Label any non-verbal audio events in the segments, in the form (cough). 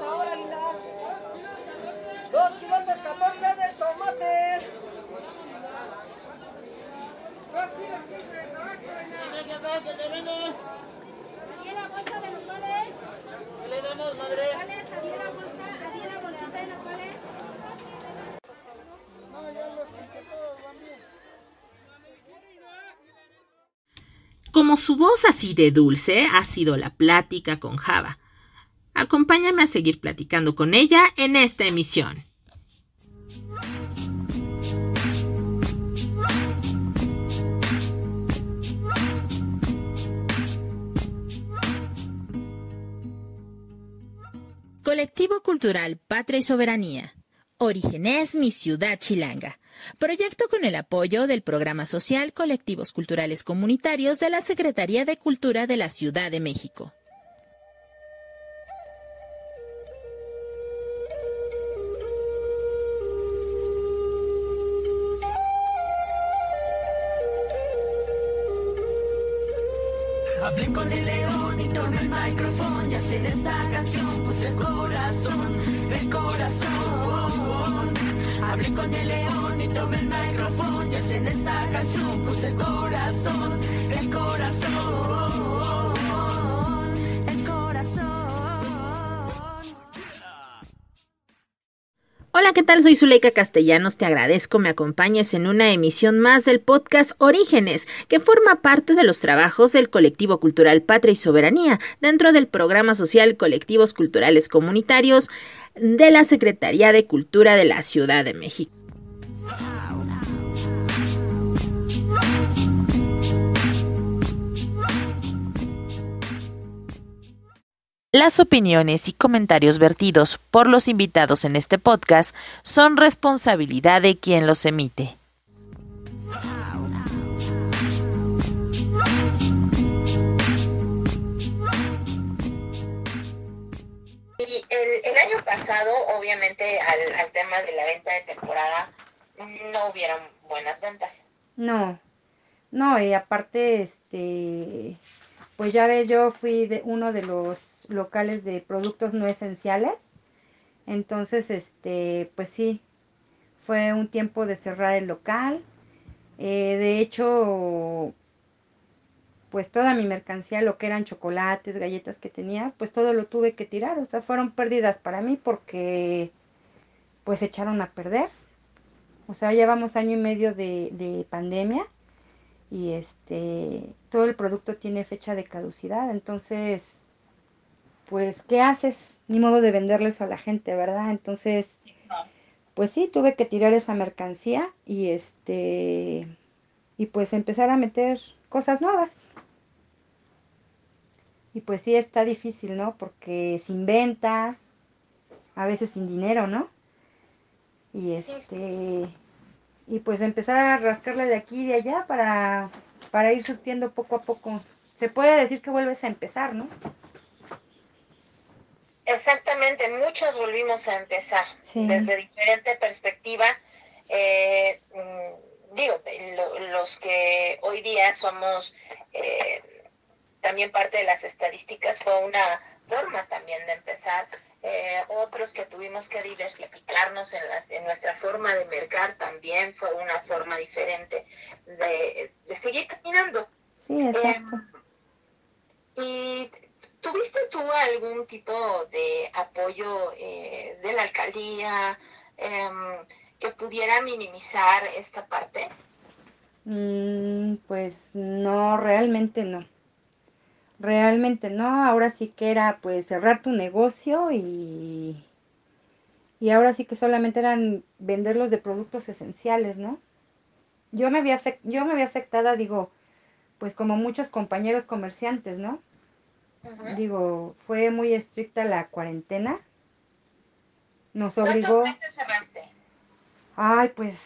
ahora, Lina. Dos kilotes 14 de tomates. ¿Adiela bolsa de nopales? ¿Qué le damos, madre? Su voz así de dulce ha sido la plática con Java. Acompáñame a seguir platicando con ella en esta emisión. Colectivo Cultural Patria y Soberanía. Origen es mi ciudad chilanga. Proyecto con el apoyo del Programa Social Colectivos Culturales Comunitarios de la Secretaría de Cultura de la Ciudad de México. Hablé con el león y tomé el micrófono y así esta el corazón, el corazón. Hablé con el león y tomé el micrófono y así en esta canción puse el corazón, el corazón, el corazón. Hola, ¿qué tal? Soy Zuleika Castellanos. Te agradezco me acompañes en una emisión más del podcast Orígenes, que forma parte de los trabajos del colectivo cultural Patria y Soberanía dentro del programa social Colectivos Culturales Comunitarios de la Secretaría de Cultura de la Ciudad de México. Las opiniones y comentarios vertidos por los invitados en este podcast son responsabilidad de quien los emite. El, el año pasado, obviamente, al, al tema de la venta de temporada, no hubieron buenas ventas. No, no, y aparte, este, pues ya ves, yo fui de uno de los locales de productos no esenciales. Entonces, este, pues sí, fue un tiempo de cerrar el local. Eh, de hecho, pues toda mi mercancía, lo que eran chocolates, galletas que tenía, pues todo lo tuve que tirar. O sea, fueron pérdidas para mí porque pues se echaron a perder. O sea, llevamos año y medio de, de pandemia y este todo el producto tiene fecha de caducidad. Entonces, pues, ¿qué haces? Ni modo de venderle eso a la gente, ¿verdad? Entonces, pues sí, tuve que tirar esa mercancía y este y pues empezar a meter cosas nuevas. Y pues sí está difícil, ¿no? Porque sin ventas, a veces sin dinero, ¿no? Y este y pues empezar a rascarle de aquí y de allá para para ir surtiendo poco a poco. Se puede decir que vuelves a empezar, ¿no? Exactamente, muchos volvimos a empezar Sí. desde diferente perspectiva. Eh, mm, digo, lo- los que hoy día somos eh, también parte de las estadísticas fue una forma también de empezar. Eh, otros que tuvimos que diversificarnos en, las- en nuestra forma de mercar también fue una forma diferente de, de seguir caminando. Sí, exacto. ¿Y tuviste tú algún tipo de apoyo eh, de la alcaldía em, que pudiera minimizar esta parte? Mm, pues no, realmente no. Realmente no. Ahora sí que era pues cerrar tu negocio y, y ahora sí que solamente eran venderlos de productos esenciales, ¿no? Yo me había, yo me había afectada, digo, pues como muchos compañeros comerciantes, ¿no? Digo, fue muy estricta la cuarentena. Nos obligó. ¿Cuántos meses cerraste? Ay, pues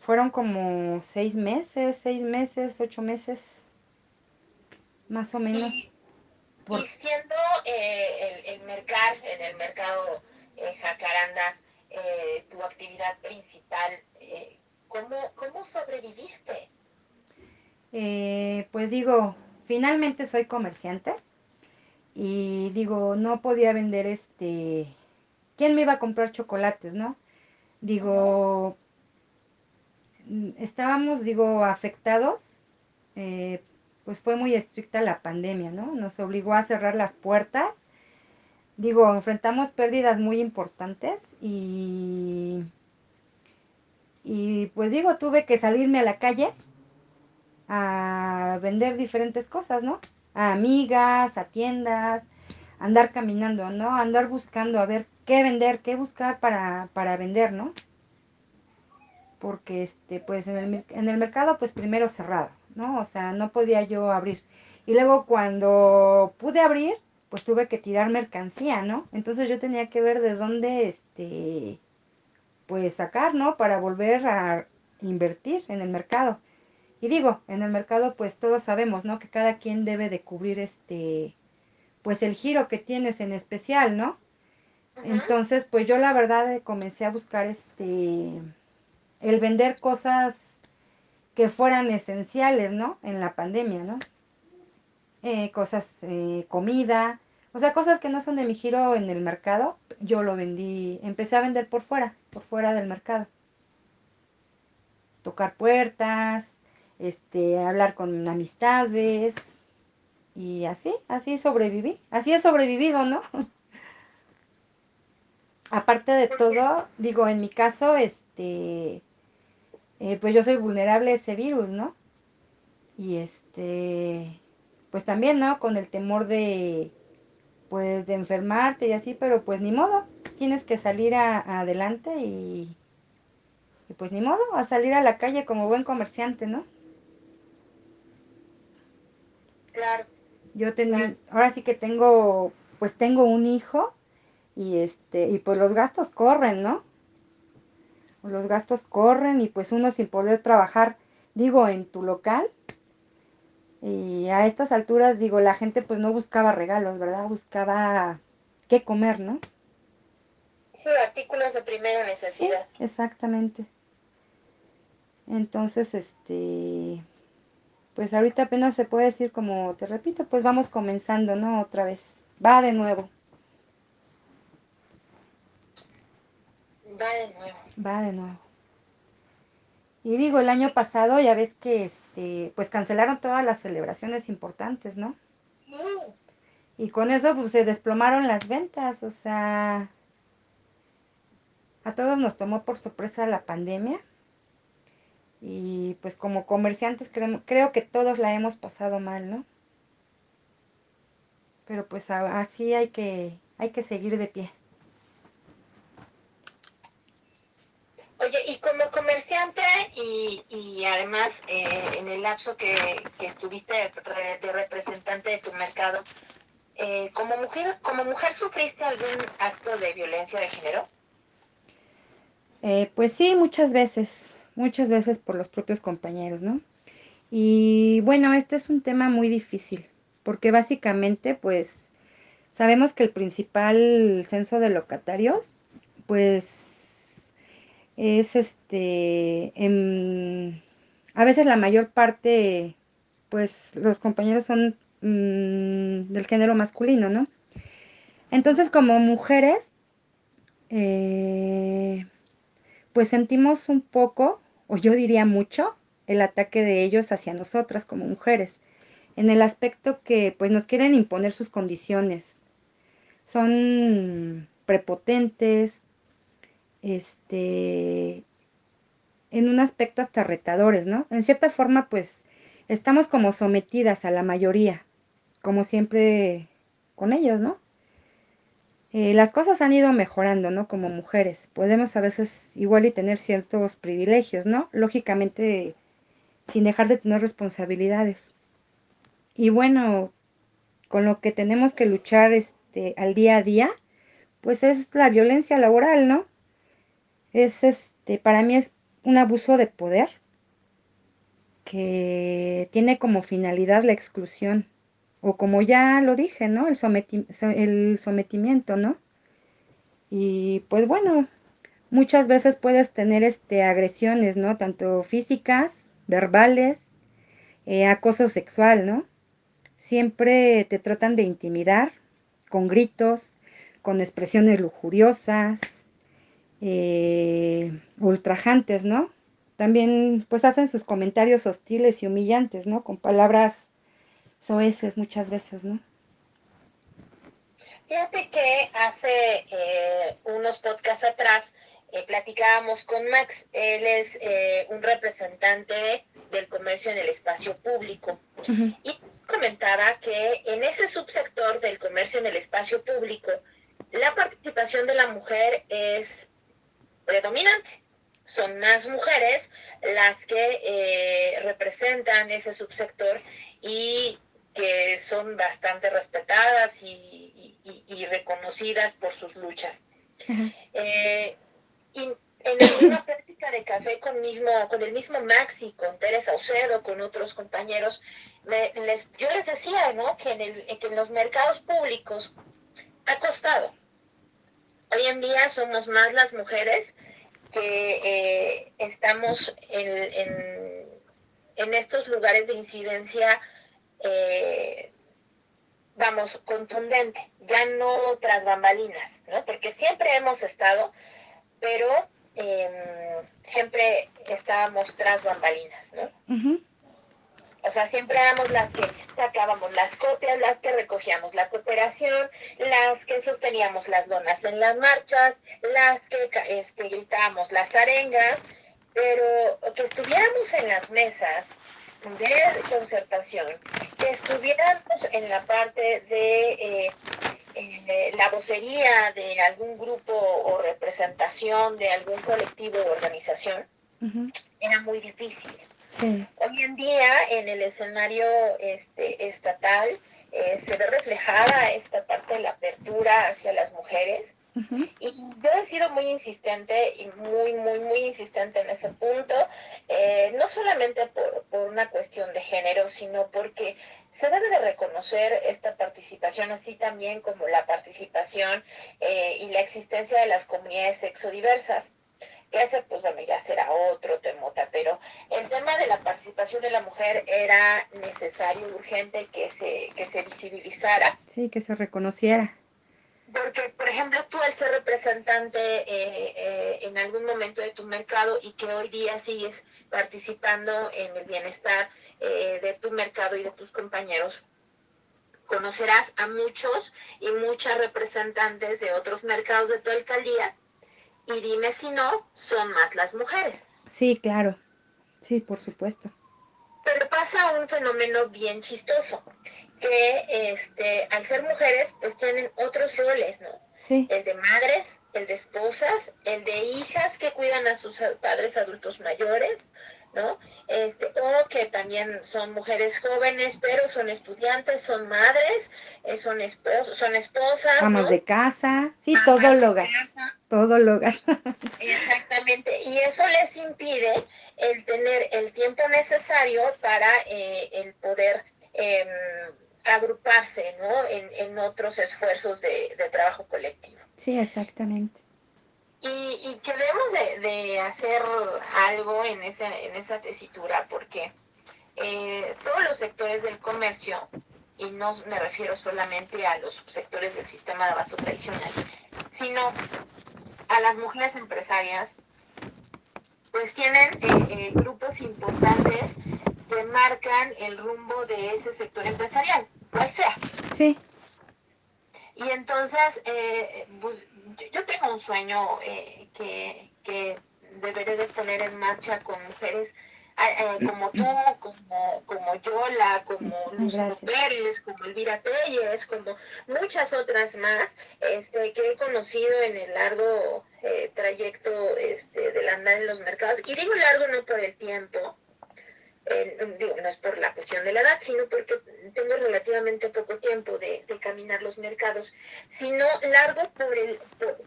fueron como seis meses, seis meses, ocho meses, más o menos. Por- Y siendo eh, el, el mercar, en el mercado eh, Jacarandas, eh, tu actividad principal, eh, ¿cómo, ¿cómo sobreviviste? Pues digo, finalmente soy comerciante y digo, no podía vender este, ¿quién me iba a comprar chocolates, no? Digo, mm, estábamos, digo, afectados, eh, pues fue muy estricta la pandemia, ¿no? Nos obligó a cerrar las puertas. Digo, enfrentamos pérdidas muy importantes y, y pues digo, tuve que salirme a la calle a vender diferentes cosas, ¿no? A amigas, a tiendas, andar caminando, ¿no? Andar buscando a ver qué vender, qué buscar para, para vender, ¿no? Porque, este, pues en el, en el mercado, pues primero cerrado, ¿no? O sea, no podía yo abrir. Y luego cuando pude abrir, pues tuve que tirar mercancía, ¿no? Entonces yo tenía que ver de dónde, este, pues sacar, ¿no? Para volver a invertir en el mercado. Y digo, en el mercado pues todos sabemos, ¿no? Que cada quien debe de cubrir este, pues el giro que tienes en especial, ¿no? Entonces, pues yo la verdad eh, comencé a buscar este, el vender cosas que fueran esenciales, ¿no? En la pandemia, ¿no? Eh, cosas, eh, comida, o sea, cosas que no son de mi giro en el mercado, yo lo vendí, empecé a vender por fuera, por fuera del mercado. Tocar puertas, este, hablar con amistades y así, así sobreviví, así he sobrevivido, ¿no? (laughs) Aparte de todo, digo, en mi caso, este, eh, pues yo soy vulnerable a ese virus, ¿no? Y este, pues también, ¿no? Con el temor de, pues, de enfermarte y así, pero pues ni modo, tienes que salir a, adelante y, y pues ni modo, a salir a la calle como buen comerciante, ¿no? Claro. Yo tengo, ahora sí que tengo, pues tengo un hijo y este, y pues los gastos corren, ¿no? Los gastos corren y pues uno sin poder trabajar, digo, en tu local. Y a estas alturas, digo, la gente pues no buscaba regalos, ¿verdad? Buscaba qué comer, ¿no? Sí, artículos de primera necesidad. Sí, exactamente. Entonces, este, pues ahorita apenas se puede decir como te repito, pues vamos comenzando, ¿no? Otra vez. Va de nuevo. Va de nuevo. Va de nuevo. Y digo, el año pasado ya ves que este, pues cancelaron todas las celebraciones importantes, ¿no? Y con eso pues se desplomaron las ventas, o sea, a todos nos tomó por sorpresa la pandemia. Y pues como comerciantes creo, creo que todos la hemos pasado mal, ¿no? Pero pues así hay que, hay que seguir de pie. Oye, y y, además eh, en el lapso que, estuviste de, de, representante de tu mercado, eh, como mujer, como mujer sufriste algún acto de violencia de género? Eh, pues sí, muchas veces muchas veces por los propios compañeros, ¿no? Y bueno, este es un tema muy difícil, porque básicamente, pues, sabemos que el principal censo de locatarios, pues, es este, en, a veces la mayor parte, pues, los compañeros son mmm, del género masculino, ¿no? Entonces, como mujeres, eh, pues sentimos un poco, o yo diría mucho, el ataque de ellos hacia nosotras como mujeres, en el aspecto que pues nos quieren imponer sus condiciones. Son prepotentes, este, en un aspecto hasta retadores, ¿no? En cierta forma, pues, estamos como sometidas a la mayoría, como siempre con ellos, ¿no? eh, las cosas han ido mejorando, ¿no? Como mujeres. Podemos a veces igual y tener ciertos privilegios, ¿no? Lógicamente, sin dejar de tener responsabilidades. Y bueno, con lo que tenemos que luchar este, al día a día, pues es la violencia laboral, ¿no? Es este, para mí es un abuso de poder que tiene como finalidad la exclusión o como ya lo dije, ¿no? El, el sometimiento, ¿no? Y pues bueno, muchas veces puedes tener este, agresiones, ¿no? Tanto físicas, verbales, eh, acoso sexual, ¿no? siempre te tratan de intimidar con gritos, con expresiones lujuriosas, eh, ultrajantes, ¿no? También pues hacen sus comentarios hostiles y humillantes, ¿no? Con palabras soeces muchas veces, ¿no? Fíjate que hace eh, unos podcasts atrás eh, platicábamos con Max. Él es eh, un representante del comercio en el espacio público. Y comentaba que en ese subsector del comercio en el espacio público, la participación de la mujer es predominante. Son más mujeres las que eh, representan ese subsector y que son bastante respetadas y, reconocidas por sus luchas. Eh, y en una (coughs) práctica de café con, mismo, con el mismo Maxi, con Teresa Saucedo, con otros compañeros, les, yo les decía ¿no? que, en el, que en los mercados públicos ha costado. Hoy en día somos más las mujeres que eh, estamos en, en, estos lugares de incidencia, eh, vamos, contundente, ya no tras bambalinas, ¿no? Porque siempre hemos estado, pero em, siempre estábamos tras bambalinas, ¿no? O sea, siempre éramos las que sacábamos las copias, las que recogíamos la cooperación, las que sosteníamos las donas en las marchas, las que este, gritábamos las arengas, pero que estuviéramos en las mesas de concertación, que estuviéramos en la parte de eh, eh, la vocería de algún grupo o representación de algún colectivo o organización, era muy difícil. Hoy en día en el escenario este, estatal eh, se ve reflejada esta parte de la apertura hacia las mujeres. Y yo he sido muy insistente y muy, muy, muy insistente en ese punto, eh, no solamente por, por, una cuestión de género, sino porque se debe de reconocer esta participación, así también como la participación eh, y la existencia de las comunidades sexodiversas ese pues bueno ya será otro temota, pero el tema de la participación de la mujer era necesario, urgente que se, que se visibilizara. Sí, que se reconociera. Porque, por ejemplo, tú al ser representante eh, eh, en algún momento de tu mercado y que hoy día sigues participando en el bienestar eh, de tu mercado y de tus compañeros, conocerás a muchos y muchas representantes de otros mercados de tu alcaldía y dime si no, son más las mujeres. Sí, claro. Sí, por supuesto. Pero pasa un fenómeno bien chistoso, que este, al ser mujeres, pues tienen otros roles, ¿no? Sí. El de madres, el de esposas, el de hijas que cuidan a sus padres adultos mayores, ¿no? Este, o que también son mujeres jóvenes, pero son estudiantes, son madres, eh, son, esposos, son esposas. Amas de casa, sí, todo logas. Todo. Exactamente, y eso les impide el tener el tiempo necesario para eh, el poder em, agruparse, ¿no? En, en otros esfuerzos de, de trabajo colectivo. Sí, exactamente y, y que debemos de, hacer algo en esa, en esa tesitura porque eh, todos los sectores del comercio, y no me refiero solamente a los sectores del sistema de abasto tradicional, sino a las mujeres empresarias, pues tienen eh, eh, grupos importantes que marcan el rumbo de ese sector empresarial, cual sea. Sí. Y entonces, eh, yo tengo un sueño eh, que, que deberé de poner en marcha con mujeres eh, como tú, como, como Yola, como Luz Pérez, como Elvira Pérez, como muchas otras más este, que he conocido en el largo eh, trayecto este, del andar en los mercados. Y digo largo no por el tiempo, digo, no es por la cuestión de la edad, sino porque tengo relativamente poco tiempo de, caminar los mercados, sino largo por, el,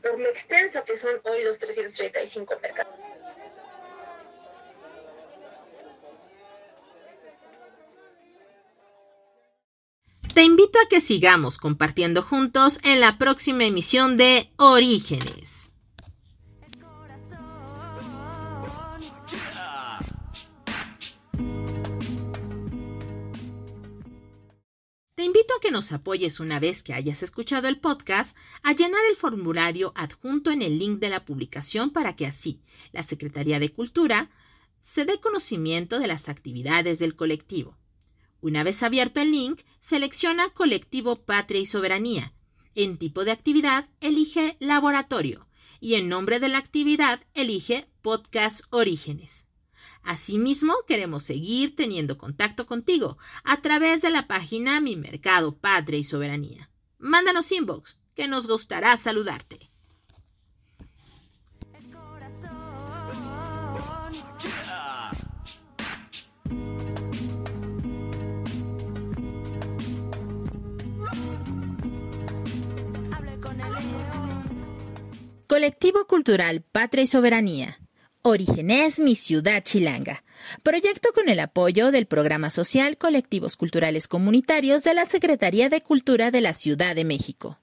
por, lo extenso que son hoy los 335 mercados. Te invito a que sigamos compartiendo juntos en la próxima emisión de Orígenes. invito a que nos apoyes una vez que hayas escuchado el podcast a llenar el formulario adjunto en el link de la publicación para que así la Secretaría de Cultura se dé conocimiento de las actividades del colectivo. Una vez abierto el link, selecciona Colectivo Patria y Soberanía. En tipo de actividad, elige Laboratorio y en nombre de la actividad, elige Podcast Orígenes. Asimismo, queremos seguir teniendo contacto contigo a través de la página Mi Mercado Patria y Soberanía. Mándanos inbox, que nos gustará saludarte. Colectivo Cultural Patria y Soberanía. Orígenes Mi Ciudad Chilanga. Proyecto con el apoyo del Programa Social Colectivos Culturales Comunitarios de la Secretaría de Cultura de la Ciudad de México.